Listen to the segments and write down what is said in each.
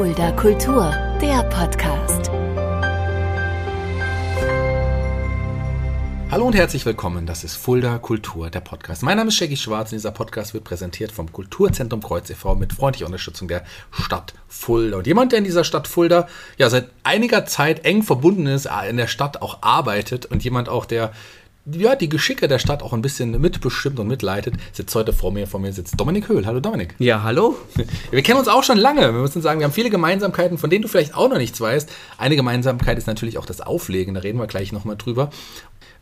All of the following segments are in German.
Fulda Kultur, der Podcast. Hallo und herzlich willkommen. Das ist Fulda Kultur, der Podcast. Mein Name ist Shaggy Schwarz und dieser Podcast wird präsentiert vom Kulturzentrum Kreuz e.V. mit freundlicher Unterstützung der Stadt Fulda. Und jemand, der in dieser Stadt Fulda ja seit einiger Zeit eng verbunden ist, in der Stadt auch arbeitet und jemand auch, der ja, die Geschicke der Stadt auch ein bisschen mitbestimmt und mitleitet, sitzt heute vor mir. Vor mir sitzt Dominik Höhl. Hallo Dominik. Ja, hallo. Wir kennen uns auch schon lange. Wir müssen sagen, wir haben viele Gemeinsamkeiten, von denen du vielleicht auch noch nichts weißt. Eine Gemeinsamkeit ist natürlich auch das Auflegen. Da reden wir gleich nochmal drüber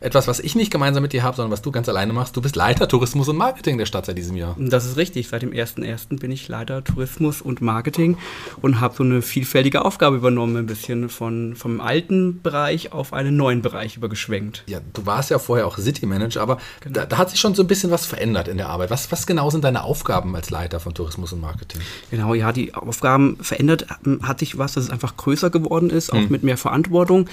etwas, was ich nicht gemeinsam mit dir habe, sondern was du ganz alleine machst. Du bist Leiter Tourismus und Marketing der Stadt seit diesem Jahr. Das ist richtig. Seit dem 1.1. bin ich Leiter Tourismus und Marketing und habe so eine vielfältige Aufgabe übernommen, ein bisschen von, vom alten Bereich auf einen neuen Bereich übergeschwenkt. Ja, du warst ja vorher auch City Manager, aber genau. da, da, hat sich schon so ein bisschen was verändert in der Arbeit. Was, was genau sind deine Aufgaben als Leiter von Tourismus und Marketing? Genau, ja, die Aufgaben verändert hat sich was, dass es einfach größer geworden ist, auch hm. mit mehr Verantwortung.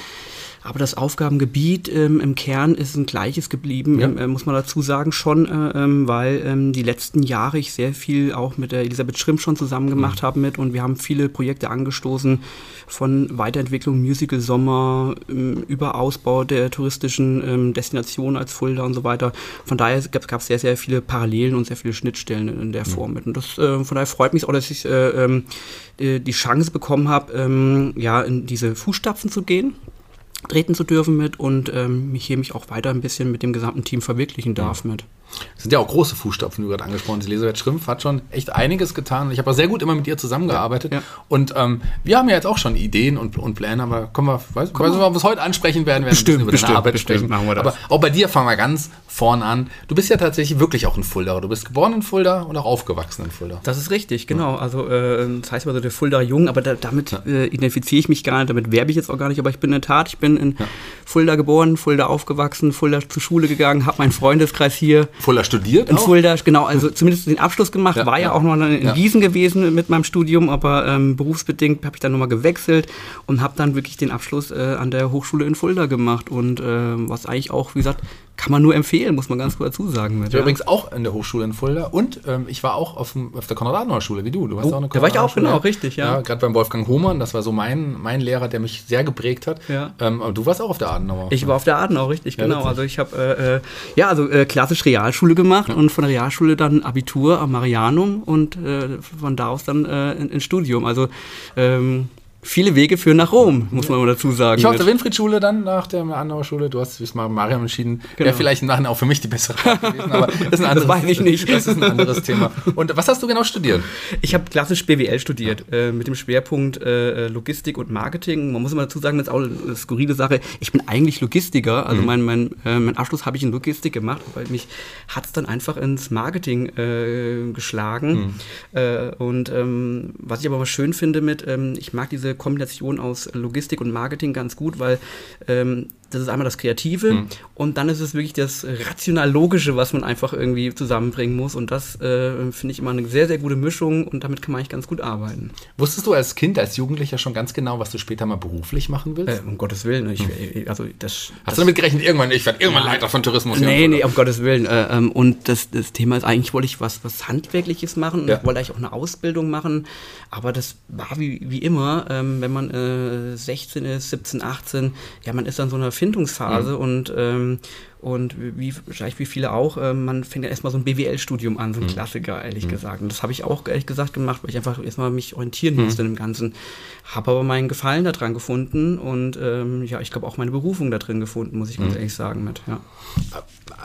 Aber das Aufgabengebiet ähm, im Kern ist ein gleiches geblieben, ja. äh, muss man dazu sagen, schon, äh, ähm, weil ähm, die letzten Jahre ich sehr viel auch mit der Elisabeth Schrimp schon zusammen gemacht mhm. habe mit und wir haben viele Projekte angestoßen von Weiterentwicklung Musical Sommer ähm, über Ausbau der touristischen ähm, Destinationen als Fulda und so weiter. Von daher gab es sehr, sehr viele Parallelen und sehr viele Schnittstellen in der mhm. Form mit. Und das, äh, von daher freut mich auch, dass ich äh, ähm, die Chance bekommen habe, ja, in diese Fußstapfen zu gehen treten zu dürfen mit und ähm, mich hier mich auch weiter ein bisschen mit dem gesamten Team verwirklichen darf mit. Das sind ja auch große Fußstapfen, die du gerade angesprochen hast. Elisabeth Schrimpf hat schon echt einiges getan. Ich habe auch sehr gut immer mit ihr zusammengearbeitet. Ja, ja. Und ähm, wir haben ja jetzt auch schon Ideen und, und Pläne, aber kommen wir, weiß, Komm, weiß wir es heute ansprechen werden, werden bestimmt, über bestimmt, deine Arbeit bestimmt sprechen. Machen wir das. Aber auch bei dir fangen wir ganz vorn an. Du bist ja tatsächlich wirklich auch ein Fulda. Du bist geboren in Fulda und auch aufgewachsen in Fulda. Das ist richtig, genau. Ja. Also äh, das heißt immer so der Fulda Jung, aber da, damit äh, identifiziere ich mich gar nicht, damit werbe ich jetzt auch gar nicht. Aber ich bin in der Tat, ich bin in Fulda geboren, Fulda aufgewachsen, Fulda zur Schule gegangen, habe meinen Freundeskreis hier. Fulda studiert? in Fulda, genau, also zumindest den Abschluss gemacht, ja, war ja, ja, auch noch in ja. Gießen gewesen mit meinem Studium, aber ähm, berufsbedingt habe ich dann nochmal gewechselt und habe dann wirklich den Abschluss äh, an der Hochschule in Fulda gemacht und äh, was eigentlich auch, wie gesagt, kann man nur empfehlen, muss man ganz kurz dazu sagen. Mit, ich war übrigens auch in der Hochschule in Fulda und ähm, ich war auch auf, dem, auf der Konrad-Adenauer-Schule, wie du. Du warst oh, auch eine Da war ich auch, genau, richtig, ja. ja Gerade beim Wolfgang Hohmann, das war so mein, mein Lehrer, der mich sehr geprägt hat. Ja. Ähm, aber du warst auch auf der Adenauer. Ich war auf der Adenauer, richtig, genau. Also ich habe, äh, äh, ja, also äh, klassisch Realschule gemacht und von der Realschule dann Abitur am Marianum und äh, von da aus dann äh, ins Studium. Also ähm, viele Wege führen nach Rom, muss man mal dazu sagen. Ich auf der Winfried-Schule dann nach der Annauer Schule. Du hast dich mal Mariam entschieden. Genau. Wäre vielleicht im Nachhinein auch für mich die bessere gewesen, aber das ist ein anderes, das ich nicht. Das ist ein anderes Thema. Und was hast du genau studiert? Ich habe klassisch BWL studiert, äh, mit dem Schwerpunkt äh, Logistik und Marketing. Man muss immer dazu sagen, das ist auch eine skurrile Sache. Ich bin eigentlich Logistiker, also mhm. mein, mein, äh, mein Abschluss habe ich in Logistik gemacht, weil mich hat es dann einfach ins Marketing äh, geschlagen. Mhm. Äh, und ähm, was ich aber schön finde mit, ähm, ich mag diese Kombination aus Logistik und Marketing ganz gut, weil ähm, das ist einmal das Kreative mhm. und dann ist es wirklich das rational-logische, was man einfach irgendwie zusammenbringen muss. Und das äh, finde ich immer eine sehr, sehr gute Mischung und damit kann man eigentlich ganz gut arbeiten. Wusstest du als Kind, als Jugendlicher schon ganz genau, was du später mal beruflich machen willst? Äh, um Gottes Willen. Ich, mhm. also das, Hast das, du damit gerechnet, irgendwann, ich werde irgendwann Leiter von Tourismus? Nee, nee, um Gottes Willen. Äh, ähm, und das, das Thema ist eigentlich, wollte ich was, was Handwerkliches machen, ja. wollte eigentlich auch eine Ausbildung machen, aber das war wie, wie immer, ähm, wenn man äh, 16 ist, 17, 18, ja, man ist dann so eine Findungsphase mhm. und ähm, und wie vielleicht wie viele auch, äh, man fängt ja erstmal so ein BWL-Studium an, so ein mhm. Klassiker, ehrlich mhm. gesagt. Und das habe ich auch ehrlich gesagt gemacht, weil ich einfach erstmal mich orientieren mhm. musste im Ganzen. Habe aber meinen Gefallen daran gefunden und ähm, ja, ich glaube auch meine Berufung da drin gefunden, muss ich ganz mhm. ehrlich sagen mit. Ja.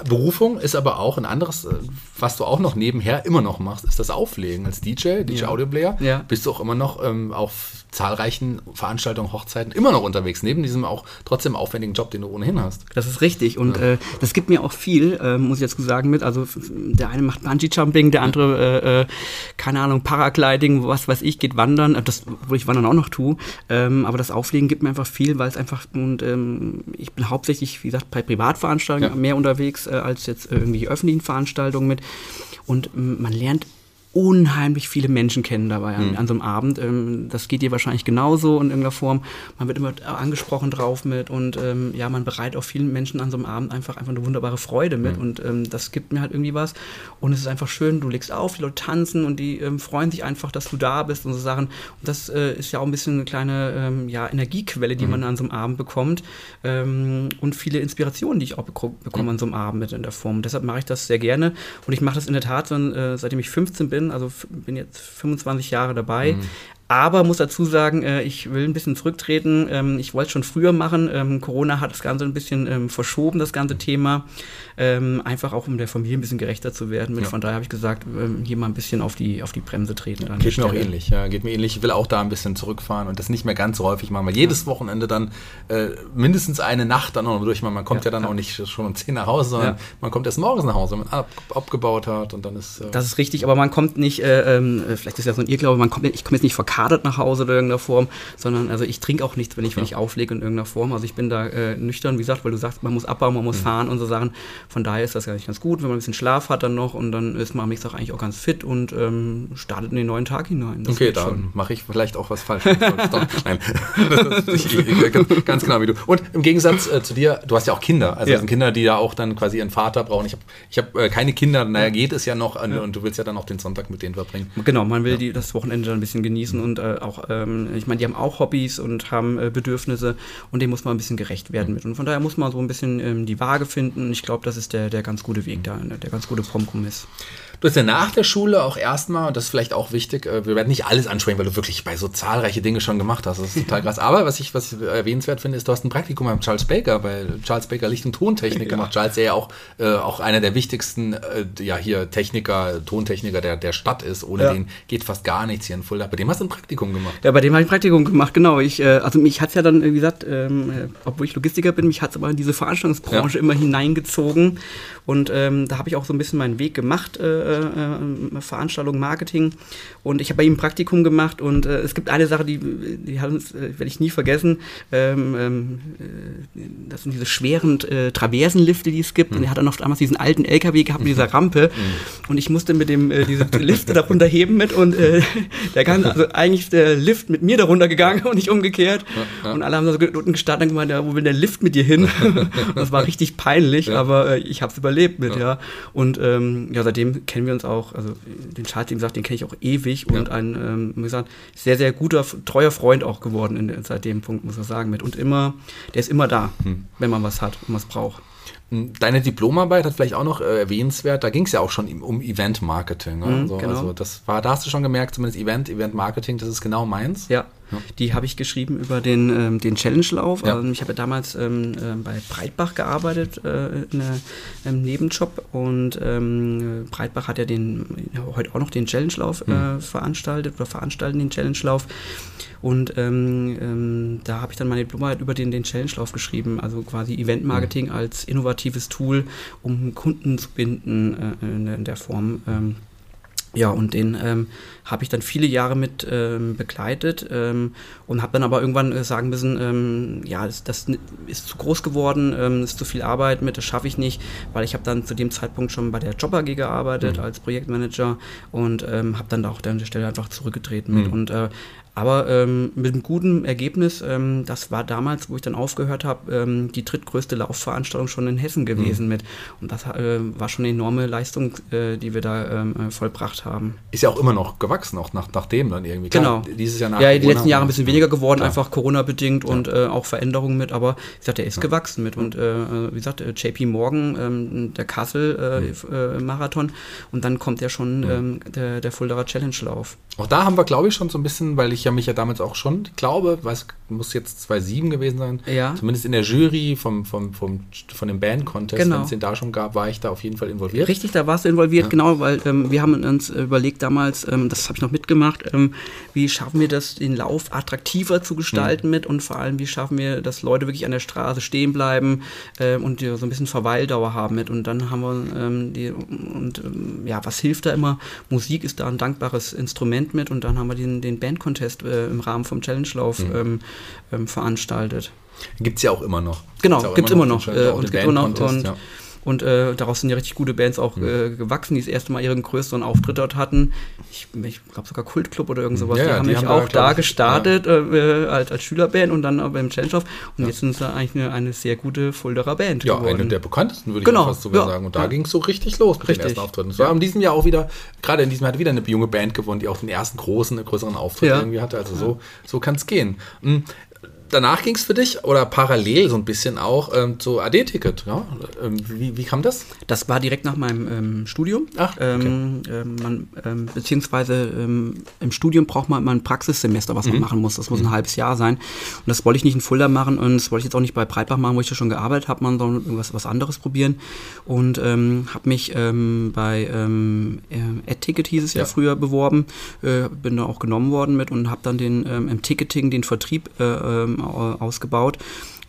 Berufung ist aber auch ein anderes, äh, was du auch noch nebenher immer noch machst, ist das Auflegen als DJ, DJ ja. Audio Player. Ja. Bist du auch immer noch ähm, auf zahlreichen Veranstaltungen, Hochzeiten immer noch unterwegs, neben diesem auch trotzdem aufwendigen Job, den du ohnehin hast. Das ist richtig und ja. äh, das gibt mir auch viel, äh, muss ich dazu sagen, mit. Also der eine macht Bungee-Jumping, der andere, äh, äh, keine Ahnung, Paragliding, was weiß ich, geht wandern, äh, das, wo ich Wandern auch noch tue. Ähm, aber das Auflegen gibt mir einfach viel, weil es einfach, und ähm, ich bin hauptsächlich, wie gesagt, bei Privatveranstaltungen ja. mehr unterwegs äh, als jetzt irgendwie öffentlichen Veranstaltungen mit. Und man lernt unheimlich viele Menschen kennen dabei an, mhm. an so einem Abend. Ähm, das geht dir wahrscheinlich genauso in irgendeiner Form. Man wird immer angesprochen drauf mit und ähm, ja, man bereitet auch vielen Menschen an so einem Abend einfach, einfach eine wunderbare Freude mit mhm. und ähm, das gibt mir halt irgendwie was. Und es ist einfach schön, du legst auf, die Leute tanzen und die ähm, freuen sich einfach, dass du da bist und so Sachen. Und das äh, ist ja auch ein bisschen eine kleine ähm, ja, Energiequelle, die mhm. man an so einem Abend bekommt ähm, und viele Inspirationen, die ich auch bekomme an so einem Abend mit in der Form. deshalb mache ich das sehr gerne und ich mache das in der Tat, äh, seitdem ich 15 bin, bin, also bin jetzt 25 Jahre dabei. Mhm. Aber muss dazu sagen, äh, ich will ein bisschen zurücktreten. Ähm, ich wollte es schon früher machen. Ähm, Corona hat das Ganze ein bisschen ähm, verschoben, das ganze Thema. Ähm, einfach auch, um der Familie ein bisschen gerechter zu werden. Mit. Ja. Von daher habe ich gesagt, ähm, hier mal ein bisschen auf die, auf die Bremse treten. Dann geht mir auch ähnlich. Ja, geht mir ähnlich. Ich will auch da ein bisschen zurückfahren und das nicht mehr ganz so häufig machen, weil jedes ja. Wochenende dann äh, mindestens eine Nacht dann noch durch. Man kommt ja, ja dann auch nicht schon um 10 nach Hause, sondern man kommt erst morgens nach Hause, wenn man ab, abgebaut hat und dann ist. Äh das ist richtig, aber man kommt nicht, äh, ähm, vielleicht ist ja so ein Irrglaube, man kommt, ich komme jetzt nicht verkadert nach Hause in irgendeiner Form, sondern also ich trinke auch nichts, wenn ich, wenn ich auflege in irgendeiner Form. Also ich bin da äh, nüchtern, wie gesagt, weil du sagst, man muss abbauen, man muss mhm. fahren und so Sachen. Von daher ist das nicht ganz gut, wenn man ein bisschen Schlaf hat dann noch und dann ist man am nächsten Tag eigentlich auch ganz fit und ähm, startet in den neuen Tag hinein. Das okay, dann mache ich vielleicht auch was falsch. Nein, ist nicht, ganz genau wie du. Und im Gegensatz äh, zu dir, du hast ja auch Kinder. Also ja. sind Kinder, die ja auch dann quasi ihren Vater brauchen. Ich habe ich hab, äh, keine Kinder, naja, geht es ja noch ja. und du willst ja dann auch den Sonntag mit denen verbringen. Genau, man will ja. die, das Wochenende dann ein bisschen genießen und äh, auch, ähm, ich meine, die haben auch Hobbys und haben äh, Bedürfnisse und dem muss man ein bisschen gerecht werden mhm. mit. Und von daher muss man so ein bisschen ähm, die Waage finden. Ich glaube, das ist der, der ganz gute Weg da, der ganz gute Kompromiss. Du hast ja nach der Schule auch erstmal, und das ist vielleicht auch wichtig, äh, wir werden nicht alles ansprechen, weil du wirklich bei so zahlreiche Dinge schon gemacht hast. Das ist total krass. Aber was ich, was ich erwähnenswert finde, ist, du hast ein Praktikum beim Charles Baker, bei Charles Baker Licht- und Tontechnik ja. gemacht. Charles, der ja auch, äh, auch einer der wichtigsten, äh, ja, hier Techniker, Tontechniker der, der Stadt ist. Ohne ja. den geht fast gar nichts hier in Fulda. Bei dem hast du ein Praktikum gemacht. Ja, bei dem habe ich ein Praktikum gemacht, genau. Ich, äh, also mich hat es ja dann, wie gesagt, ähm, äh, obwohl ich Logistiker bin, mich hat es aber in diese Veranstaltungsbranche ja. immer hineingezogen. Und ähm, da habe ich auch so ein bisschen meinen Weg gemacht, äh, äh, Veranstaltung, Marketing. Und ich habe bei ihm ein Praktikum gemacht und äh, es gibt eine Sache, die, die äh, werde ich nie vergessen. Ähm, ähm, äh, das sind diese schweren äh, Traversenlifte, die es gibt. Mhm. Und er hat dann noch damals diesen alten LKW gehabt mit dieser mhm. Rampe. Mhm. Und ich musste mit dem äh, diese Lifte darunter heben mit und äh, der ganze, also eigentlich ist der Lift mit mir darunter gegangen und nicht umgekehrt. Ja. Und alle haben so unten gestartet und gemeint, ja, wo will der Lift mit dir hin? das war richtig peinlich, ja. aber äh, ich habe es überlebt mit, ja. Und ähm, ja, seitdem kennen wir uns auch, also den Charles, wie gesagt, den kenne ich auch ewig und ein, ähm, wie gesagt, sehr, sehr guter, treuer Freund auch geworden in, seit dem Punkt, muss man sagen, mit. Und immer, der ist immer da, hm. wenn man was hat und was braucht. Deine Diplomarbeit hat vielleicht auch noch äh, erwähnenswert, da ging es ja auch schon um Event-Marketing. Ne? Mhm, so, genau. Also das war, da hast du schon gemerkt, zumindest Event, Event-Marketing, das ist genau meins. Ja, ja. die habe ich geschrieben über den, ähm, den Challenge-Lauf. Ja. Also ich habe ja damals ähm, äh, bei Breitbach gearbeitet, äh, in einem Nebenjob und ähm, Breitbach hat ja den, heute auch noch den Challenge-Lauf mhm. äh, veranstaltet oder veranstalten den Challenge-Lauf. Und ähm, ähm, da habe ich dann meine Diplomarbeit über den, den Challenge-Lauf geschrieben, also quasi Event-Marketing mhm. als innovatives Tool, um Kunden zu binden äh, in, in, der Form. Ja, und den ähm, habe ich dann viele Jahre mit ähm, begleitet ähm, und habe dann aber irgendwann äh, sagen müssen, ähm, ja, das, das, ist zu groß geworden, ähm, ist zu viel Arbeit mit, das schaffe ich nicht, weil ich habe dann zu dem Zeitpunkt schon bei der Job AG gearbeitet mhm. als Projektmanager und ähm, habe dann auch an der Stelle einfach zurückgetreten mhm. mit und äh, aber ähm, mit einem guten Ergebnis, ähm, das war damals, wo ich dann aufgehört habe, ähm, die drittgrößte Laufveranstaltung schon in Hessen gewesen mhm. mit. Und das äh, war schon eine enorme Leistung, äh, die wir da ähm, äh, vollbracht haben. Ist ja auch immer noch gewachsen, auch nach, nachdem dann irgendwie. Klar, genau. Dieses Jahr nach Ja, die letzten Jahre ein bisschen weniger geworden, klar. einfach Corona-bedingt ja. und äh, auch Veränderungen mit. Aber wie gesagt, der ist ja. gewachsen mit. Und äh, wie gesagt, äh, JP Morgan, ähm, der Kassel-Marathon mhm. und dann kommt ja schon. Ähm, der, der Fuldaer Challenge-Lauf. Auch da haben wir, glaube ich, schon so ein bisschen, weil ich ja mich ja damals auch schon, glaube, weiß, muss jetzt 2007 gewesen sein, ja. zumindest in der Jury vom, vom, vom, von dem Band-Contest, genau. wenn es den da schon gab, war ich da auf jeden Fall involviert. Richtig, da warst du involviert, ja. genau, weil ähm, wir haben uns überlegt damals, ähm, das habe ich noch mitgemacht, ähm, wie schaffen wir das, den Lauf attraktiver zu gestalten mhm. mit und vor allem, wie schaffen wir, dass Leute wirklich an der Straße stehen bleiben äh, und so ein bisschen Verweildauer haben mit. Und dann haben wir ähm, die, und ähm, ja, was hilft da immer? Musik ist da ein dankbares Instrument mit und dann haben wir den, den Band-Contest äh, im Rahmen vom Challenge-Lauf mhm. ähm, ähm, veranstaltet. Gibt es ja auch immer noch. Genau, gibt es immer noch. Äh, und gibt immer noch. Und, ja. Und äh, daraus sind ja richtig gute Bands auch äh, gewachsen, die das erste Mal ihren größeren Auftritt dort hatten. Ich, ich glaube sogar Kultclub oder irgend sowas. Ja, die ja, haben mich haben auch da, da gestartet äh, als, als Schülerband und dann beim Challenge Und jetzt sind sie eigentlich eine, eine sehr gute Fulderer Band Ja, geworden. eine der bekanntesten, würde Genau, ich fast sogar ja, sagen. Und da ja. ging es so richtig los mit Richtig. den ersten Auftritten. Es war in diesem Jahr auch wieder, gerade in diesem Jahr hat wieder eine junge Band gewonnen, die auch den ersten großen, größeren Auftritt Ja. irgendwie hatte. Also so, so kann es gehen. Mhm. Danach ging es für dich oder parallel so ein bisschen auch ähm, zu AD-Ticket. Ja? Ähm, wie, wie kam das? Das war direkt nach meinem ähm, Studium. Ach, okay. ähm, ähm, man, ähm, beziehungsweise im Studium braucht man immer ein Praxissemester, was man Mhm. machen muss. Das muss ein halbes Jahr sein. Und das wollte ich nicht in Fulda machen und das wollte ich jetzt auch nicht bei Breitbach machen, wo ich ja schon gearbeitet habe, man soll irgendwas was anderes probieren. Und habe mich bei ähm, äh, AdTicket hieß es ja, Ja. früher beworben, äh, bin da auch genommen worden mit und habe dann den im Ticketing den Vertrieb äh, ähm, au- ausgebaut.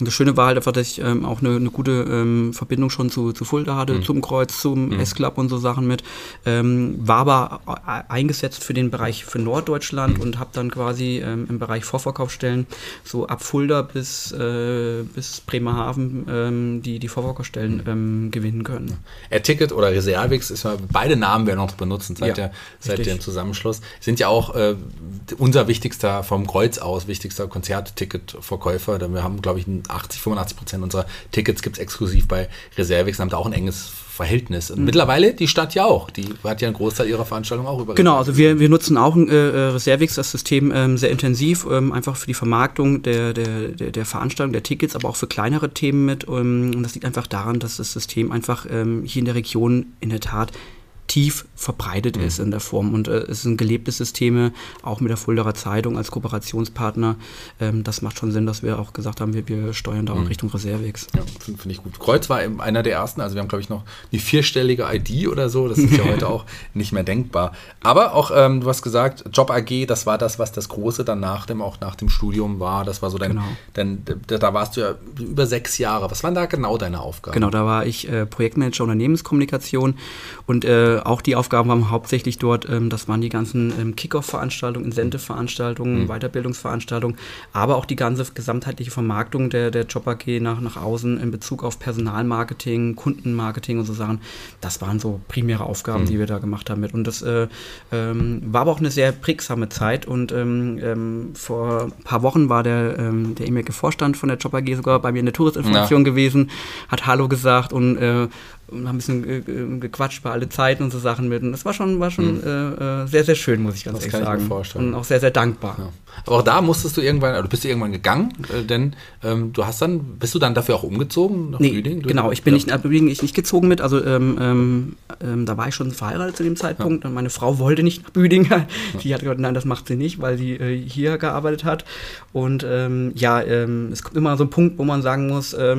Und das Schöne war halt einfach, dass ich ähm, auch eine, eine gute ähm, Verbindung schon zu, zu Fulda hatte, Mhm. zum Kreuz, zum S-Club und so Sachen mit. Ähm, war aber e- eingesetzt für den Bereich für Norddeutschland Mhm. und habe dann quasi ähm, im Bereich Vorverkaufsstellen so ab Fulda bis, äh, bis Bremerhaven ähm, die, die Mhm. Vorverkaufsstellen ähm, gewinnen können. AirTicket oder Reservix ist ja, beide Namen werden noch benutzen seit, Ja, der, seit richtig. dem Zusammenschluss. Sind ja auch äh, unser wichtigster, vom Kreuz aus, wichtigster Konzertticketverkäufer. Denn Wir haben, glaube ich, ein 80, 85 Prozent unserer Tickets gibt es exklusiv bei Reservix, haben da auch ein enges Verhältnis. Mhm. Und mittlerweile die Stadt ja auch. Die hat ja einen Großteil ihrer Veranstaltungen auch über Genau, also wir, wir nutzen auch äh, äh, Reservix, das System ähm, sehr intensiv, ähm, einfach für die Vermarktung der, der, der, der Veranstaltung, der Tickets, aber auch für kleinere Themen mit. Ähm, und das liegt einfach daran, dass das System einfach ähm, hier in der Region in der Tat tief verbreitet ist in der Form und äh, es sind gelebte Systeme, auch mit der Fulderer Zeitung als Kooperationspartner. Ähm, das macht schon Sinn, dass wir auch gesagt haben, wir, wir steuern da auch Richtung Reservix. Ja, finde find ich gut. Kreuz war einer der ersten, also wir haben, glaube ich, noch eine vierstellige ID oder so. Das ist ja heute auch nicht mehr denkbar. Aber auch, ähm, du hast gesagt, Job AG, das war das, was das Große dann nach dem, auch nach dem Studium war. Das war so dein, Genau. dein da, da warst du ja über sechs Jahre. Was waren da genau deine Aufgaben? Genau, da war ich äh, Projektmanager Unternehmenskommunikation und äh, auch die Aufgaben waren hauptsächlich dort, ähm, das waren die ganzen ähm, Kick-Off-Veranstaltungen, Incentive-Veranstaltungen, Weiterbildungsveranstaltungen, aber auch die ganze gesamtheitliche Vermarktung der, der Job AG nach, nach außen in Bezug auf Personalmarketing, Kundenmarketing und so Sachen. Das waren so primäre Aufgaben, die wir da gemacht haben mit. Und das äh, ähm, war aber auch eine sehr prägsame Zeit und ähm, ähm, vor ein paar Wochen war der, ähm, der ehemalige Vorstand von der Job AG sogar bei mir in der Touristinformation gewesen, hat Hallo gesagt und, äh, und haben ein bisschen äh, äh, gequatscht bei alle Zeiten und so Sachen mit. Und das war schon, war schon äh, äh, sehr, sehr schön, muss ich ganz Das ehrlich kann ich mir sagen. vorstellen. Und auch sehr, sehr dankbar. Ja. Aber auch da musstest du irgendwann, oder bist du irgendwann gegangen, äh, denn ähm, du hast dann, bist du dann dafür auch umgezogen nach Nee, Lüding? Du- genau, ich bin ja. nicht nach Büdingen ich nicht gezogen mit. Also ähm, ähm, ähm, da war ich schon verheiratet zu dem Zeitpunkt und meine Frau wollte nicht nach Büdingen. Die hat gesagt, nein, das macht sie nicht, weil sie äh, hier gearbeitet hat. Und ähm, ja, ähm, es kommt immer so ein Punkt, wo man sagen muss, äh,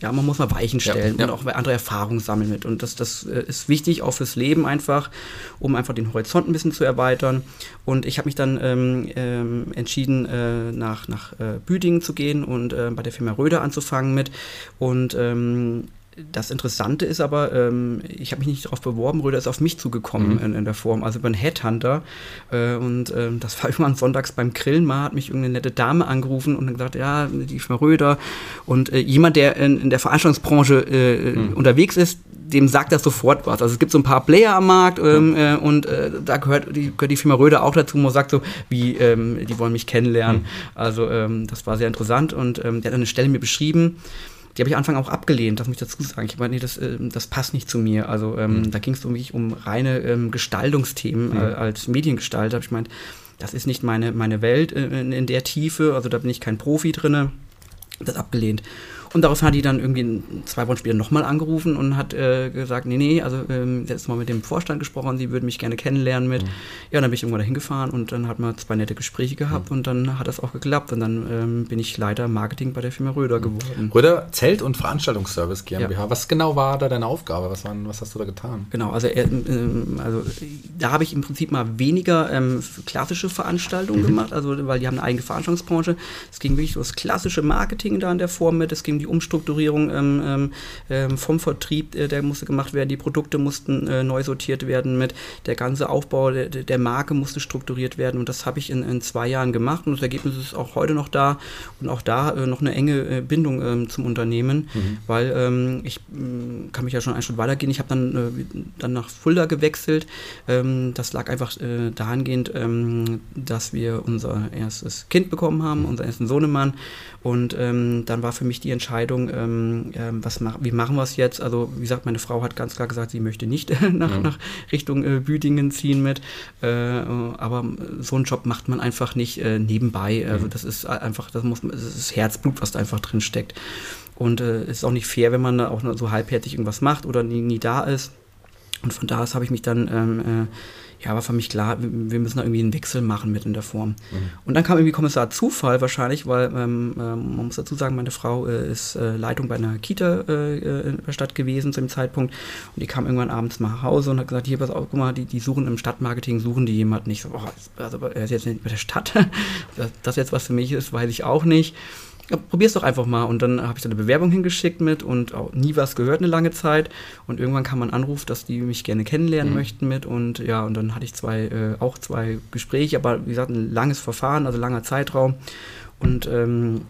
ja, man muss mal Weichen Ja, stellen ja. und auch andere Erfahrungen sammeln mit. Und das, das äh, ist wichtig auch fürs Leben einfach, um einfach den Horizont ein bisschen zu erweitern. Und ich habe mich dann ähm, entschieden, äh, nach, nach äh, Büdingen zu gehen und äh, bei der Firma Röder anzufangen mit. Und ähm, das Interessante ist aber, ähm, ich habe mich nicht darauf beworben, Röder ist auf mich zugekommen in, in der Form, also über einen Headhunter. Äh, und ähm, das war irgendwann sonntags beim Grillen mal, hat mich irgendeine nette Dame angerufen und dann gesagt, ja, die Firma Röder. Und äh, jemand, der in, in der Veranstaltungsbranche äh, unterwegs ist, dem sagt das sofort was. Also es gibt so ein paar Player am Markt ähm, äh, und äh, da gehört die, gehört die Firma Röder auch dazu, man sagt so, wie, ähm, die wollen mich kennenlernen. Also ähm, das war sehr interessant und ähm, der hat eine Stelle mir beschrieben, die habe ich am Anfang auch abgelehnt, das muss ich dazu sagen. Ich meine, nee, das, ähm, das passt nicht zu mir. Also ähm, da ging es um mich um reine ähm, Gestaltungsthemen äh, als Mediengestalter. Hab ich meint, das ist nicht meine, meine Welt äh, in, in der Tiefe, also da bin ich kein Profi drinne. Das abgelehnt. Und darauf hat die dann irgendwie zwei Wochen später nochmal angerufen und hat äh, gesagt, nee, nee, also ähm, jetzt mal mit dem Vorstand gesprochen, sie würden mich gerne kennenlernen mit. Ja, und dann bin ich irgendwann dahin gefahren und dann hat man zwei nette Gespräche gehabt und dann hat das auch geklappt und dann ähm, bin ich Leiter Marketing bei der Firma Röder geworden. Röder Zelt- und Veranstaltungsservice GmbH. Was genau war da deine Aufgabe? Was, waren, was hast du da getan? Genau, also, ähm, also da habe ich im Prinzip mal weniger ähm, klassische Veranstaltungen gemacht, also weil die haben eine eigene Veranstaltungsbranche. Es ging wirklich so das klassische Marketing da in der Form mit, es ging die Umstrukturierung ähm, ähm, ähm, vom Vertrieb, äh, der musste gemacht werden, die Produkte mussten äh, neu sortiert werden mit, der ganze Aufbau der, der Marke musste strukturiert werden und das habe ich in, in, zwei Jahren gemacht und das Ergebnis ist auch heute noch da und auch da äh, noch eine enge äh, Bindung ähm, zum Unternehmen, mhm. weil ähm, ich mm, kann mich ja schon einen Schritt weitergehen. Ich habe dann, äh, dann nach Fulda gewechselt. Das lag einfach äh, dahingehend, dass wir unser erstes Kind bekommen haben, unseren ersten Sohnemann und ähm, dann war für mich die Entscheidung, ähm, ähm, was mach, wie machen wir es jetzt? Also, wie gesagt, meine Frau hat ganz klar gesagt, sie möchte nicht nach, ja. nach Richtung äh, Büdingen ziehen mit. Äh, aber so einen Job macht man einfach nicht äh, nebenbei. Also, das ist einfach, das muss das ist Herzblut, was da einfach drin steckt. Und es äh, ist auch nicht fair, wenn man da auch nur so halbherzig irgendwas macht oder nie, nie da ist. Und von da aus habe ich mich dann ähm, äh, ja, war für mich klar, wir müssen da irgendwie einen Wechsel machen mit in der Form. Mhm. Und dann kam irgendwie Kommissar Zufall wahrscheinlich, weil ähm, ähm, man muss dazu sagen, meine Frau äh, ist äh, Leitung bei einer Kita äh, in der Stadt gewesen zu dem Zeitpunkt und die kam irgendwann abends mal nach Hause und hat gesagt, hier, pass auf, guck mal, die, die suchen im Stadtmarketing, suchen die jemanden. Ich so, boah, also er ist jetzt nicht bei der Stadt, das jetzt was für mich ist, weiß ich auch nicht ja, probier's doch einfach mal. Und dann habe ich da eine Bewerbung hingeschickt mit und auch nie was gehört eine lange Zeit. Und irgendwann kam ein Anruf, dass die mich gerne kennenlernen mhm. möchten mit. Und ja, und dann hatte ich zwei, äh, auch zwei Gespräche, aber wie gesagt, ein langes Verfahren, also langer Zeitraum. Und ähm,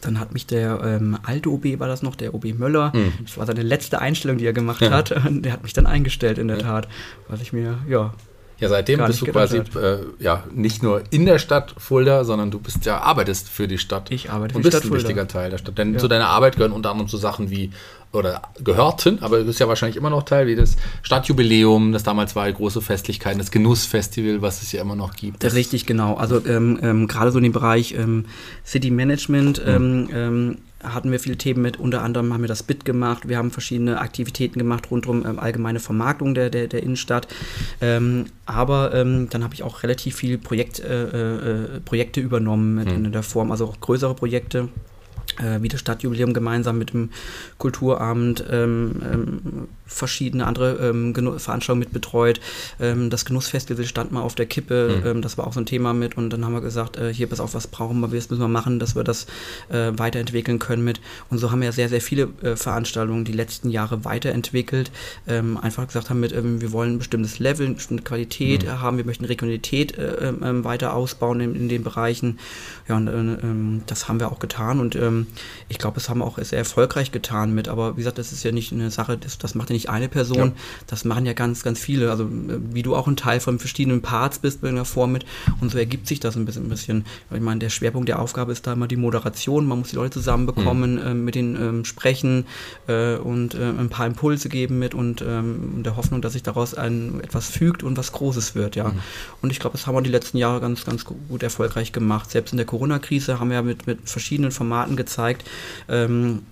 dann hat mich der ähm, alte OB, war das noch, der OB Möller, mhm. das war seine letzte Einstellung, die er gemacht ja. hat, der hat mich dann eingestellt in der ja. Tat, weil ich mir, ja, ja, seitdem bist du quasi äh, ja, nicht nur in der Stadt Fulda, sondern du bist ja arbeitest für die Stadt. Ich arbeite für die Stadt bist ein wichtiger Teil der Stadt. Denn ja. zu deiner Arbeit gehören unter anderem so Sachen wie oder gehörten, aber du bist ja wahrscheinlich immer noch Teil, wie das Stadtjubiläum, das damals war, große Festlichkeiten, das Genussfestival, was es ja immer noch gibt. Das Richtig, genau. Also ähm, ähm, gerade so in dem Bereich ähm, City Management mhm. Hatten wir viele Themen mit. Unter anderem haben wir das BIT gemacht. Wir haben verschiedene Aktivitäten gemacht rund um ähm, allgemeine Vermarktung der, der, der Innenstadt. Ähm, aber ähm, dann habe ich auch relativ viele Projekt, äh, äh, Projekte übernommen mhm. in der Form, also auch größere Projekte äh, wie das Stadtjubiläum gemeinsam mit dem Kulturamt ähm, ähm, verschiedene andere ähm, Veranstaltungen mit betreut. Ähm, das Genussfestival stand mal auf der Kippe, mhm. Ähm, das war auch so ein Thema mit und dann haben wir gesagt, äh, hier pass auf, was brauchen wir, was müssen wir machen, dass wir das äh, weiterentwickeln können mit. Und so haben wir ja sehr, sehr viele äh, Veranstaltungen die letzten Jahre weiterentwickelt. Ähm, einfach gesagt haben mit, wir wollen ein bestimmtes Level, eine bestimmte Qualität mhm. haben, wir möchten Regionalität äh, weiter ausbauen in, in, den Bereichen. Ja, und äh, das haben wir auch getan und ich glaube, es haben auch sehr erfolgreich getan mit, aber wie gesagt, das ist ja nicht eine Sache, das, das macht ja nicht eine Person, ja. das machen ja ganz, ganz viele. Also wie du auch ein Teil von verschiedenen Parts bist in der Form mit und so ergibt sich das ein bisschen. Ein bisschen. Ich meine, der Schwerpunkt der Aufgabe ist da immer die Moderation, man muss die Leute zusammenbekommen, mhm. äh, mit denen ähm, sprechen äh, und äh, ein paar Impulse geben mit und ähm, der Hoffnung, dass sich daraus ein, etwas fügt und was Großes wird, ja. Mhm. Und ich glaube, das haben wir die letzten Jahre ganz, ganz gut erfolgreich gemacht. Selbst in der Corona-Krise haben wir ja mit, mit verschiedenen Formaten gezeigt, gezeigt, ähm,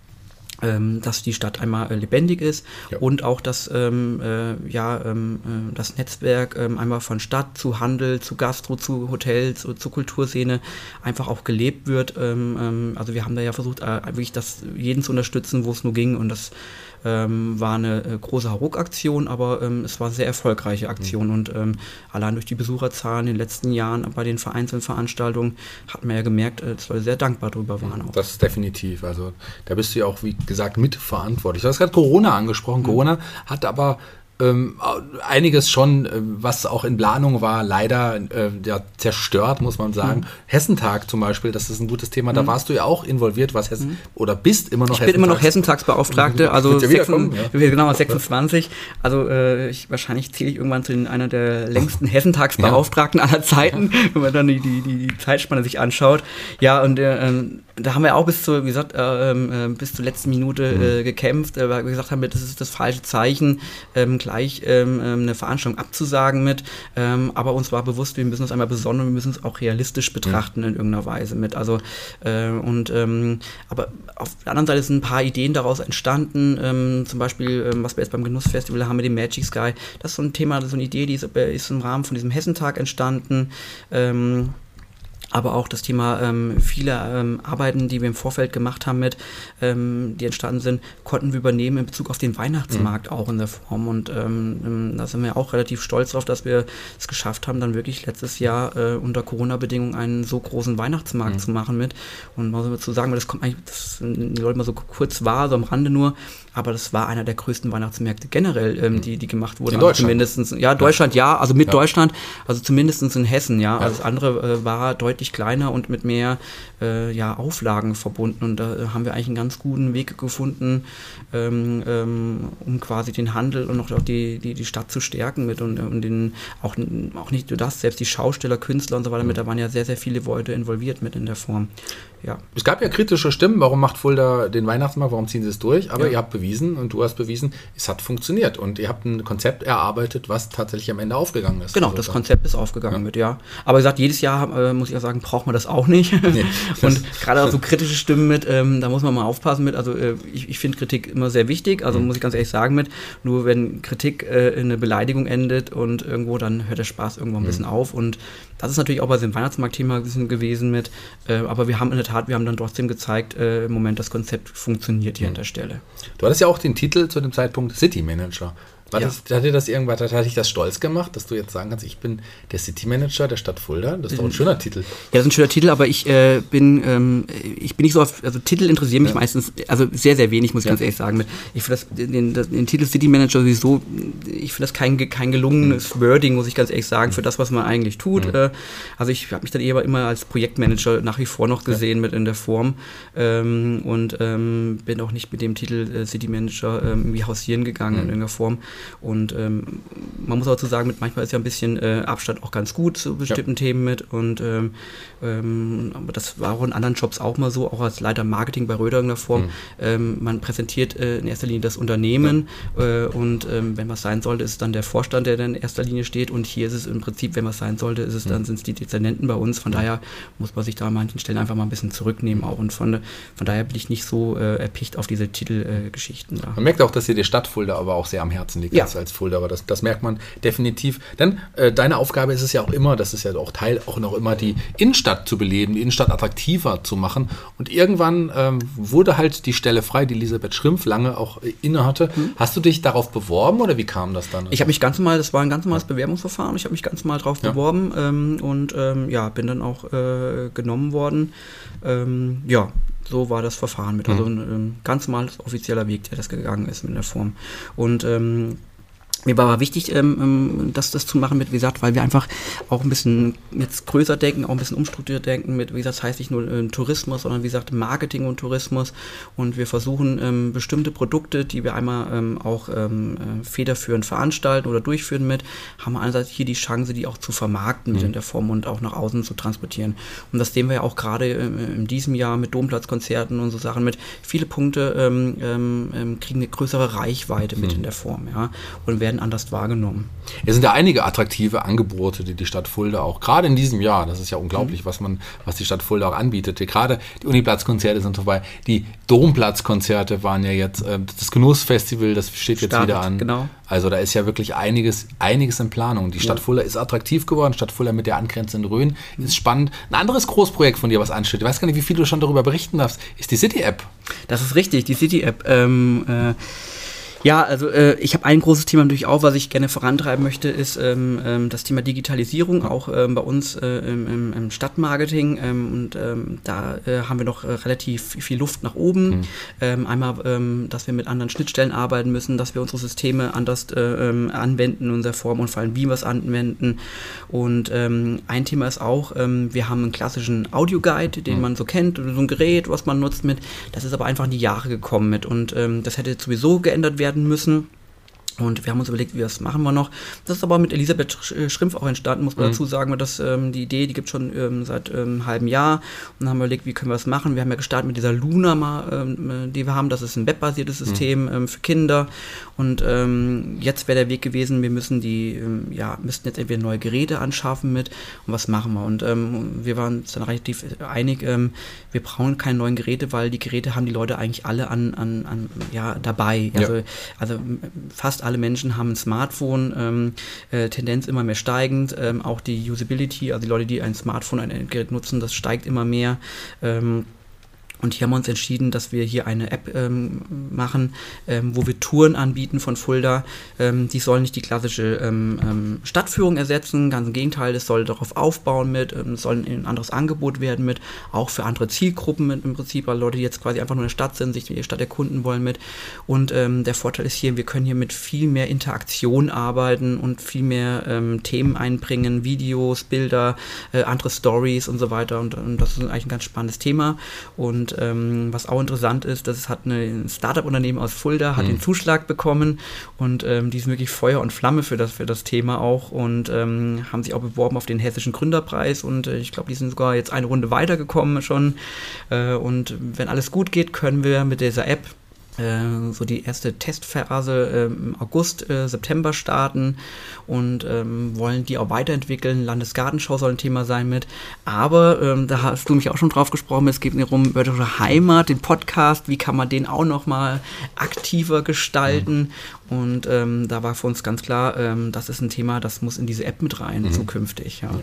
ähm, dass die Stadt einmal äh, lebendig ist ja. und auch, dass ähm, äh, ja, ähm, äh, das Netzwerk ähm, einmal von Stadt zu Handel, zu Gastro, zu Hotel, zu, zur Kulturszene einfach auch gelebt wird. Ähm, ähm, also wir haben da ja versucht, äh, wirklich das jeden zu unterstützen, wo es nur ging und das ähm, war eine äh, große Hauruck-Aktion, aber ähm, es war eine sehr erfolgreiche Aktion mhm. und ähm, allein durch die Besucherzahlen in den letzten Jahren bei den vereinzelten Veranstaltungen hat man ja gemerkt, äh, dass Leute sehr dankbar darüber waren. Auch. Das ist definitiv. Also da bist du ja auch, wie gesagt, mitverantwortlich. Du hast gerade Corona angesprochen. Mhm. Corona hat aber ähm, einiges schon, äh, was auch in Planung war, leider äh, ja, zerstört, muss man sagen. Mhm. Hessentag zum Beispiel, das ist ein gutes Thema. Da mhm. warst du ja auch involviert, was Hessen mhm. oder bist immer noch. Ich bin immer noch Hessentagsbeauftragte, also ja 26, ja. genau 26. Also äh, ich, wahrscheinlich zähle ich irgendwann zu den, einer der längsten Hessentagsbeauftragten aller Zeiten, wenn man dann die, die, die Zeitspanne sich anschaut. Ja und äh, ähm, da haben wir auch bis zur, wie gesagt, äh, ähm, äh, bis zur letzten Minute mhm. gekämpft, weil wir gesagt haben, das ist das falsche Zeichen, ähm, gleich ähm, ähm, eine Veranstaltung abzusagen mit. Ähm, aber uns war bewusst, wir müssen uns einmal besonnen, wir müssen es auch realistisch betrachten mhm. in irgendeiner Weise mit. Also äh, und ähm, aber auf der anderen Seite sind ein paar Ideen daraus entstanden. zum Beispiel, was wir jetzt beim Genussfestival haben mit dem Magic Sky. Das ist so ein Thema, so eine Idee, die ist, ist im Rahmen von diesem Hessentag entstanden. Ähm, aber auch das Thema ähm, viele ähm, Arbeiten, die wir im Vorfeld gemacht haben mit, ähm, die entstanden sind, konnten wir übernehmen in Bezug auf den Weihnachtsmarkt mhm. auch in der Form. Und ähm, ähm, da sind wir auch relativ stolz drauf, dass wir es geschafft haben, dann wirklich letztes Jahr äh, unter Corona-Bedingungen einen so großen Weihnachtsmarkt mhm. zu machen mit. Und mal zu sagen, das kommt eigentlich, das die Leute mal so kurz war, so am Rande nur, aber das war einer der größten Weihnachtsmärkte generell, ähm, mhm. die, die gemacht wurden. In also Deutschland? Zumindest, ja, Deutschland ja, also mit ja. Deutschland, also zumindest in Hessen, ja. ja. Also das andere äh, war deutlich kleiner und mit mehr äh, ja, Auflagen verbunden. Und da haben wir eigentlich einen ganz guten Weg gefunden, ähm, ähm, um quasi den Handel und auch die, die, die Stadt zu stärken mit und, und den, auch, auch nicht nur das, selbst die Schausteller, Künstler und so weiter mhm. mit, da waren ja sehr, sehr viele Leute involviert mit in der Form. Ja. Es gab ja kritische Stimmen, warum macht Fulda den Weihnachtsmarkt, warum ziehen sie es durch? Aber ja. ihr habt bewiesen und du hast bewiesen, es hat funktioniert und ihr habt ein Konzept erarbeitet, was tatsächlich am Ende aufgegangen ist. Genau, also das Konzept ist aufgegangen ja. mit, ja. Aber wie gesagt, jedes Jahr, äh, muss ich ja sagen, braucht man das auch nicht. Nee, und gerade auch so kritische Stimmen mit, ähm, da muss man mal aufpassen mit. Also äh, ich, ich finde Kritik immer sehr wichtig, also mhm. muss ich ganz ehrlich sagen mit. Nur wenn Kritik äh, in eine Beleidigung endet und irgendwo, dann hört der Spaß irgendwo ein mhm. bisschen auf. Und das ist natürlich auch bei dem Weihnachtsmarktthema gewesen mit. Äh, aber wir haben in der Tat, wir haben dann trotzdem gezeigt, äh, im Moment das Konzept funktioniert hier mhm. an der Stelle. Du hattest ja auch den Titel zu dem Zeitpunkt City Manager. War ja. das, hat dir das irgendwas, hat dich das stolz gemacht, dass du jetzt sagen kannst, ich bin der City Manager der Stadt Fulda? Das ist doch ein schöner Titel. Ja, das ist ein schöner Titel, aber ich äh, bin, ähm, ich bin nicht so auf, also Titel interessieren mich ja. meistens, also sehr, sehr wenig, muss ich ja. ganz ehrlich sagen. Ich finde den, den, Titel City Manager sowieso, ich finde das kein, kein gelungenes mhm. Wording, muss ich ganz ehrlich sagen, für das, was man eigentlich tut. Mhm. Äh, also ich habe mich dann eher immer als Projektmanager nach wie vor noch gesehen mit in der Form ähm, und ähm, bin auch nicht mit dem Titel äh, City Manager ähm, irgendwie hausieren gegangen mhm. in irgendeiner Form. Und ähm, man muss auch zu sagen, mit manchmal ist ja ein bisschen äh, Abstand auch ganz gut zu bestimmten ja. Themen mit. Und ähm, ähm, aber das war auch in anderen Jobs auch mal so, auch als Leiter Marketing bei Röder in der Form. Mhm. Ähm, man präsentiert äh, in erster Linie das Unternehmen ja. äh, und ähm, wenn was sein sollte, ist es dann der Vorstand, der dann in erster Linie steht. Und hier ist es im Prinzip, wenn was sein sollte, ist es mhm. dann sind es die Dezernenten bei uns. Von mhm. daher muss man sich da an manchen Stellen einfach mal ein bisschen zurücknehmen auch. Und von, von daher bin ich nicht so äh, erpicht auf diese Titelgeschichten. Äh, man merkt auch, dass dir die Stadtfulda aber auch sehr am Herzen liegt. Ja, als Fuldaer. Das, das merkt man definitiv. Denn äh, deine Aufgabe ist es ja auch immer, das ist ja auch Teil auch noch immer, die Innenstadt zu beleben, die Innenstadt attraktiver zu machen. Und irgendwann ähm, wurde halt die Stelle frei, die Elisabeth Schrimpf lange auch äh, innehatte. Mhm. Hast du dich darauf beworben oder wie kam das dann? Ich habe mich ganz normal, das war ein ganz normales Bewerbungsverfahren, ich habe mich ganz normal darauf ja. beworben ähm, und ähm, ja, bin dann auch äh, genommen worden. Ähm, ja, so war das Verfahren mit. Also mhm. ein, ein ganz normales offizieller Weg, der das gegangen ist mit der Form. Und ähm, mir war aber wichtig, ähm, ähm, das, das zu machen mit, wie gesagt, weil wir einfach auch ein bisschen jetzt größer denken, auch ein bisschen umstrukturiert denken mit, wie gesagt, das heißt nicht nur äh, Tourismus, sondern wie gesagt Marketing und Tourismus und wir versuchen ähm, bestimmte Produkte, die wir einmal ähm, auch ähm, äh, federführend veranstalten oder durchführen mit, haben wir einerseits hier die Chance, die auch zu vermarkten mhm. mit in der Form und auch nach außen zu transportieren. Und das sehen wir ja auch gerade äh, in diesem Jahr mit Domplatzkonzerten und so Sachen mit. Viele Punkte ähm, ähm, kriegen eine größere Reichweite mit mhm. in der Form, ja, und werden werden anders wahrgenommen. Es sind ja einige attraktive Angebote, die die Stadt Fulda auch, gerade in diesem Jahr, das ist ja unglaublich, mhm. was man, was die Stadt Fulda auch anbietet. Gerade die Uniplatzkonzerte sind vorbei, die Domplatzkonzerte waren ja jetzt, äh, das Genussfestival, das steht jetzt Startet, wieder an. Genau. Also da ist ja wirklich einiges, einiges in Planung. Die Stadt ja. Fulda ist attraktiv geworden, Stadt Fulda mit der angrenzenden Rhön ist spannend. Ein anderes Großprojekt von dir, was ansteht, ich weiß gar nicht, wie viel du schon darüber berichten darfst, ist die City-App. Das ist richtig, die City-App. Ähm, äh, ja, also äh, ich habe ein großes Thema natürlich auch, was ich gerne vorantreiben möchte, ist ähm, ähm, das Thema Digitalisierung, auch ähm, bei uns äh, im, im, Stadtmarketing. Ähm, und ähm, da äh, haben wir noch äh, relativ viel Luft nach oben. Mhm. Ähm, einmal, dass wir mit anderen Schnittstellen arbeiten müssen, dass wir unsere Systeme anders äh, anwenden in unserer Form und vor allem, wie wir es anwenden. Und ein Thema ist auch, wir haben einen klassischen Audioguide, den mhm. man so kennt, so ein Gerät, was man nutzt mit. Das ist aber einfach in die Jahre gekommen mit. Und das hätte sowieso geändert werden werden müssen. Und wir haben uns überlegt, wie das machen wir noch. Das ist aber mit Elisabeth äh, Schrimpf auch entstanden, muss man mhm. dazu sagen. Dass, ähm, die Idee, die gibt es schon ähm, seit ähm, einem halben Jahr. Und dann haben wir überlegt, wie können wir das machen. Wir haben ja gestartet mit dieser Luna, mal, ähm, äh, die wir haben. Das ist ein webbasiertes mhm. System mhm. für Kinder. Und ähm, jetzt wäre der Weg gewesen, wir müssen die, ähm, ja, müssten jetzt entweder neue Geräte anschaffen mit. Und was machen wir? Und wir waren uns dann relativ einig, wir brauchen keine neuen Geräte, weil die Geräte haben die Leute eigentlich alle an, an, an ja, dabei. Also, ja. also fast fast alle Menschen haben ein Smartphone, ähm, äh, Tendenz immer mehr steigend. Ähm, auch die Usability, also die Leute, die ein Smartphone, ein Gerät nutzen, das steigt immer mehr. Ähm, und hier haben wir uns entschieden, dass wir hier eine App ähm, machen, ähm, wo wir Touren anbieten von Fulda. Ähm, die sollen nicht die klassische ähm, ähm, Stadtführung ersetzen, ganz im Gegenteil, es soll darauf aufbauen mit, ähm, soll ein anderes Angebot werden mit, auch für andere Zielgruppen mit, im Prinzip, weil Leute, die jetzt quasi einfach nur in der Stadt sind, sich die Stadt erkunden wollen mit. Und der Vorteil ist hier, wir können hier mit viel mehr Interaktion arbeiten und viel mehr Themen einbringen, Videos, Bilder, äh, andere Stories und so weiter. Und, und das ist eigentlich ein ganz spannendes Thema. Und ähm, was auch interessant ist, das hat ein Startup-Unternehmen aus Fulda, hat mhm. den Zuschlag bekommen und ähm, die sind wirklich Feuer und Flamme für das, für das Thema auch und ähm, haben sich auch beworben auf den Hessischen Gründerpreis und äh, ich glaube, die sind sogar jetzt eine Runde weitergekommen schon. Äh, und wenn alles gut geht, können wir mit dieser App so die erste Testphase äh, im August, äh, September starten und ähm, wollen die auch weiterentwickeln. Landesgartenschau soll ein Thema sein mit. Aber ähm, da hast du mich auch schon drauf gesprochen, es geht mir um Wörterische Heimat, den Podcast, wie kann man den auch nochmal aktiver gestalten. Und ähm, da war für uns ganz klar, ähm, das ist ein Thema, das muss in diese App mit rein, mhm. zukünftig. Ja. ja.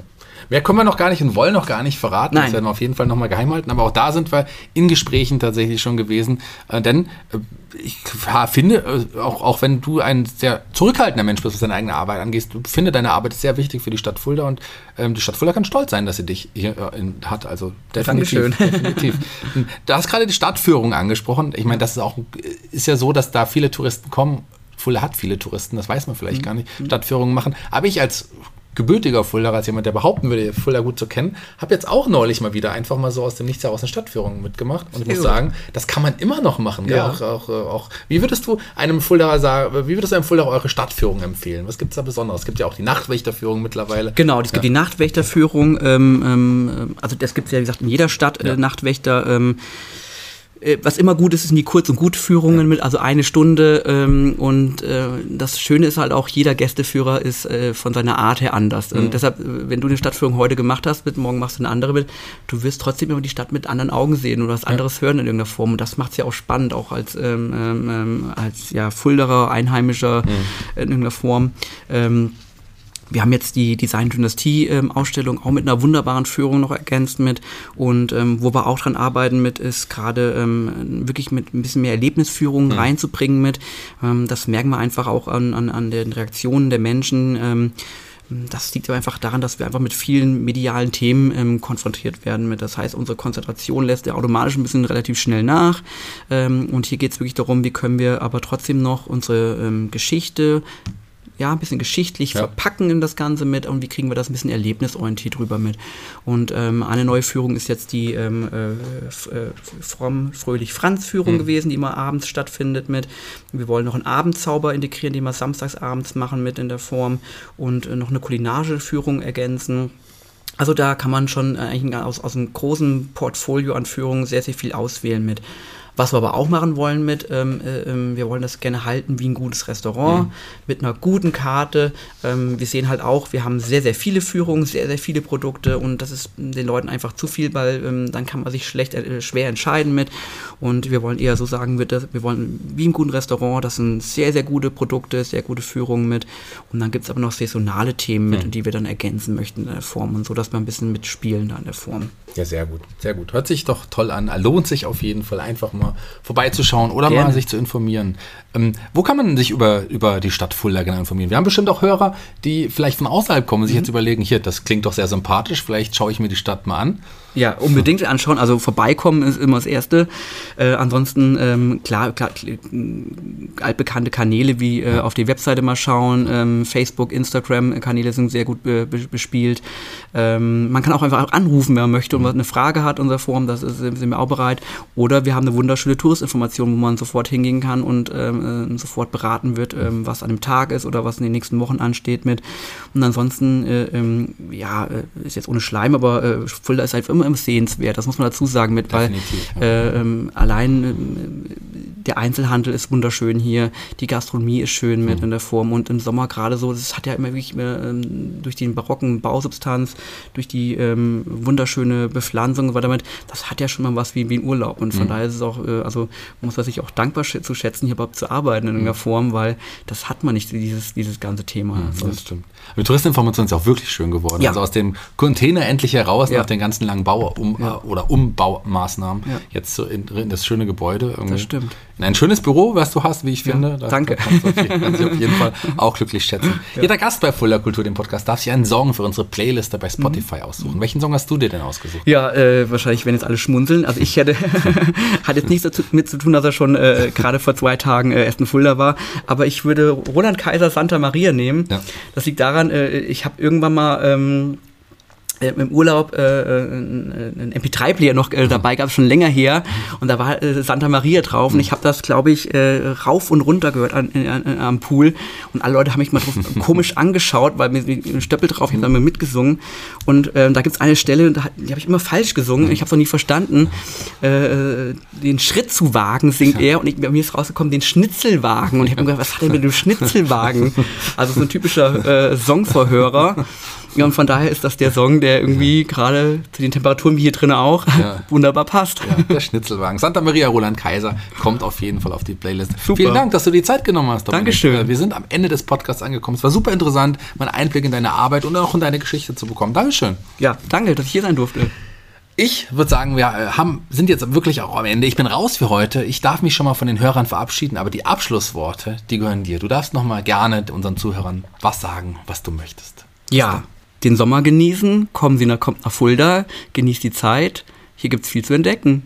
Mehr können wir noch gar nicht und wollen noch gar nicht verraten. Nein. Das werden wir auf jeden Fall nochmal geheim halten. Aber auch da sind wir in Gesprächen tatsächlich schon gewesen. Äh, denn äh, ich finde, äh, auch, auch wenn du ein sehr zurückhaltender Mensch bist, was deine eigene Arbeit angeht, du finde deine Arbeit sehr wichtig für die Stadt Fulda und ähm, die Stadt Fulda kann stolz sein, dass sie dich hier äh, in, hat. Also definitiv. definitiv. Du hast gerade die Stadtführung angesprochen. Ich meine, das ist auch ist ja so, dass da viele Touristen kommen Fulda hat viele Touristen, das weiß man vielleicht mhm. gar nicht, Stadtführungen machen. Aber ich als gebürtiger Fulda, als jemand, der behaupten würde, Fulda gut zu kennen, habe jetzt auch neulich mal wieder einfach mal so aus dem Nichts heraus eine Stadtführung mitgemacht. Und ich muss sagen, das kann man immer noch machen. Ja. Auch, auch, auch, wie würdest du einem Fulda sagen, wie würdest du einem Fulda eure Stadtführung empfehlen? Was gibt es da Besonderes? Es gibt ja auch die Nachtwächterführung mittlerweile. Genau, es gibt ja. die Nachtwächterführung. Ähm, ähm, also das gibt es ja, wie gesagt, in jeder Stadt äh, ja. Nachtwächter. Ähm, äh, was immer gut ist, sind die Kurz- und Gutführungen mit, also eine Stunde. Ähm, und äh, das Schöne ist halt auch, jeder Gästeführer ist äh, von seiner Art her anders. Mhm. Und deshalb, äh, wenn du eine Stadtführung heute gemacht hast, mit, morgen machst du eine andere mit, du wirst trotzdem immer die Stadt mit anderen Augen sehen oder was anderes ja. hören in irgendeiner Form. Und das macht es ja auch spannend, auch als, ähm, ähm, als ja, Fulderer, Einheimischer mhm. in irgendeiner Form. Ähm, wir haben jetzt die Design-Dynastie-Ausstellung ähm, auch mit einer wunderbaren Führung noch ergänzt mit. Und ähm, wo wir auch dran arbeiten mit, ist gerade ähm, wirklich mit ein bisschen mehr Erlebnisführung mhm. reinzubringen mit. Ähm, das merken wir einfach auch an, an, an den Reaktionen der Menschen. Ähm, das liegt aber einfach daran, dass wir einfach mit vielen medialen Themen ähm, konfrontiert werden. Mit. Das heißt, unsere Konzentration lässt ja automatisch ein bisschen relativ schnell nach. Ähm, und hier geht es wirklich darum, wie können wir aber trotzdem noch unsere ähm, Geschichte ja, ein bisschen geschichtlich ja. verpacken in das Ganze mit und wie kriegen wir das ein bisschen erlebnisorientiert rüber mit. Und ähm, eine neue Führung ist jetzt die ähm, äh, äh Fromm Fröhlich Franz Führung mhm. gewesen, die immer abends stattfindet mit. Wir wollen noch einen Abendzauber integrieren, den wir samstags abends machen mit in der Form und äh, noch eine kulinarische Führung ergänzen. Also da kann man schon äh, eigentlich aus, aus einem großen Portfolio an Führungen sehr, sehr viel auswählen mit. Was wir aber auch machen wollen mit, ähm, äh, ähm, wir wollen das gerne halten wie ein gutes Restaurant mhm. mit einer guten Karte. Ähm, wir sehen halt auch, wir haben sehr, sehr viele Führungen, sehr, sehr viele Produkte und das ist den Leuten einfach zu viel, weil ähm, dann kann man sich schlecht, äh, schwer entscheiden mit. Und wir wollen eher so sagen, wir, wir wollen wie im guten Restaurant, das sind sehr, sehr gute Produkte, sehr gute Führungen mit. Und dann gibt es aber noch saisonale Themen mit, mhm. die wir dann ergänzen möchten in der Form und so, dass wir ein bisschen mitspielen da in der Form. Ja, sehr gut, sehr gut. Hört sich doch toll an. Lohnt sich auf jeden Fall einfach mal vorbeizuschauen oder Gerne. mal sich zu informieren. Ähm, wo kann man sich über, über die Stadt Fulda genau informieren? Wir haben bestimmt auch Hörer, die vielleicht von außerhalb kommen und sich mhm. jetzt überlegen, hier, das klingt doch sehr sympathisch, vielleicht schaue ich mir die Stadt mal an. Ja, unbedingt anschauen. Also vorbeikommen ist immer das Erste. Äh, ansonsten, ähm, klar, klar, altbekannte Kanäle wie äh, auf die Webseite mal schauen. Ähm, Facebook, Instagram-Kanäle sind sehr gut be bespielt. Ähm, man kann auch einfach anrufen, wenn man möchte und eine Frage hat, unserer Form, das ist, sind wir auch bereit. Oder wir haben eine wunderschöne Touristinformation, wo man sofort hingehen kann und ähm, äh, sofort beraten wird, ähm, was an dem Tag ist oder was in den nächsten Wochen ansteht mit. Und ansonsten, äh, ähm, ja, äh, ist jetzt ohne Schleim, aber äh, Fulda ist halt immer sehenswert, das muss man dazu sagen mit, weil ja. äh, ähm, allein äh, der Einzelhandel ist wunderschön hier, die Gastronomie ist schön mit mhm. in der Form und im Sommer gerade so, das hat ja immer wirklich ähm, durch den barocken Bausubstanz, durch die ähm, wunderschöne Bepflanzung und so damit, das hat ja schon mal was wie, wie ein Urlaub und von mhm. daher ist es auch, äh, also muss man sich auch dankbar sch zu schätzen, hier überhaupt zu arbeiten in irgendeiner Form, weil das hat man nicht, dieses, dieses ganze Thema. Mhm, das stimmt. Die Touristinformation ist auch wirklich schön geworden. Ja. Also aus dem Container endlich heraus ja. nach den ganzen langen Bau- um, ja. oder Umbaumaßnahmen jetzt so in, in, das schöne Gebäude. Irgendwie. Das stimmt. In ein schönes Büro, was du hast, wie ich finde. Das, danke. Das kann sich auf jeden Fall auch glücklich schätzen. Jeder Gast bei Fuller Kultur, dem Podcast, darf sich einen Song für unsere Playliste bei Spotify mhm. aussuchen. Welchen Song hast du dir denn ausgesucht? Ja, äh, wahrscheinlich werden jetzt alle schmunzeln. Also ich hätte, hat jetzt nichts damit zu tun, dass er schon äh, gerade vor zwei Tagen äh, erst in Fulda war. Aber ich würde Roland Kaiser Santa Maria nehmen. Ja. Das liegt daran, äh, ich habe irgendwann mal ähm, äh, im Urlaub äh, äh ein MP3-Player noch äh, dabei, gab es schon länger her. Und da war äh, Santa Maria drauf. Und ich habe das, glaube ich, äh, rauf und runter gehört an, an, am Pool. Und alle Leute haben mich mal drauf komisch angeschaut, weil mir ein Stöppel drauf, ich habe dann mitgesungen. Und äh, da gibt es eine Stelle, da, die habe ich immer falsch gesungen. Ich habe es noch nie verstanden. Äh, den Schritt zu wagen singt er. Und ich, mir ist rausgekommen, den Schnitzelwagen. Und ich habe mir gedacht, was hat er mit dem Schnitzelwagen? Also so ein typischer äh, Songvorhörer. Ja, und von daher ist das der Song, der irgendwie gerade zu den Temperaturen wie hier drin auch ja. wunderbar passt. Ja, der Schnitzelwagen. Santa Maria Roland Kaiser kommt auf jeden Fall auf die Playlist. Super. Vielen Dank, dass du die Zeit genommen hast. Dominik. Dankeschön. Wir sind am Ende des Podcasts angekommen. Es war super interessant, mal einen Einblick in deine Arbeit und auch in deine Geschichte zu bekommen. Dankeschön. Ja, danke, dass ich hier sein durfte. Ich würde sagen, wir äh, haben, sind jetzt wirklich auch am Ende. Ich bin raus für heute. Ich darf mich schon mal von den Hörern verabschieden, aber die Abschlussworte, die gehören dir. Du darfst noch mal gerne unseren Zuhörern was sagen, was du möchtest. Ja, den Sommer genießen, kommen Sie nach, kommt nach Fulda, genießt die Zeit. Hier gibt es viel zu entdecken.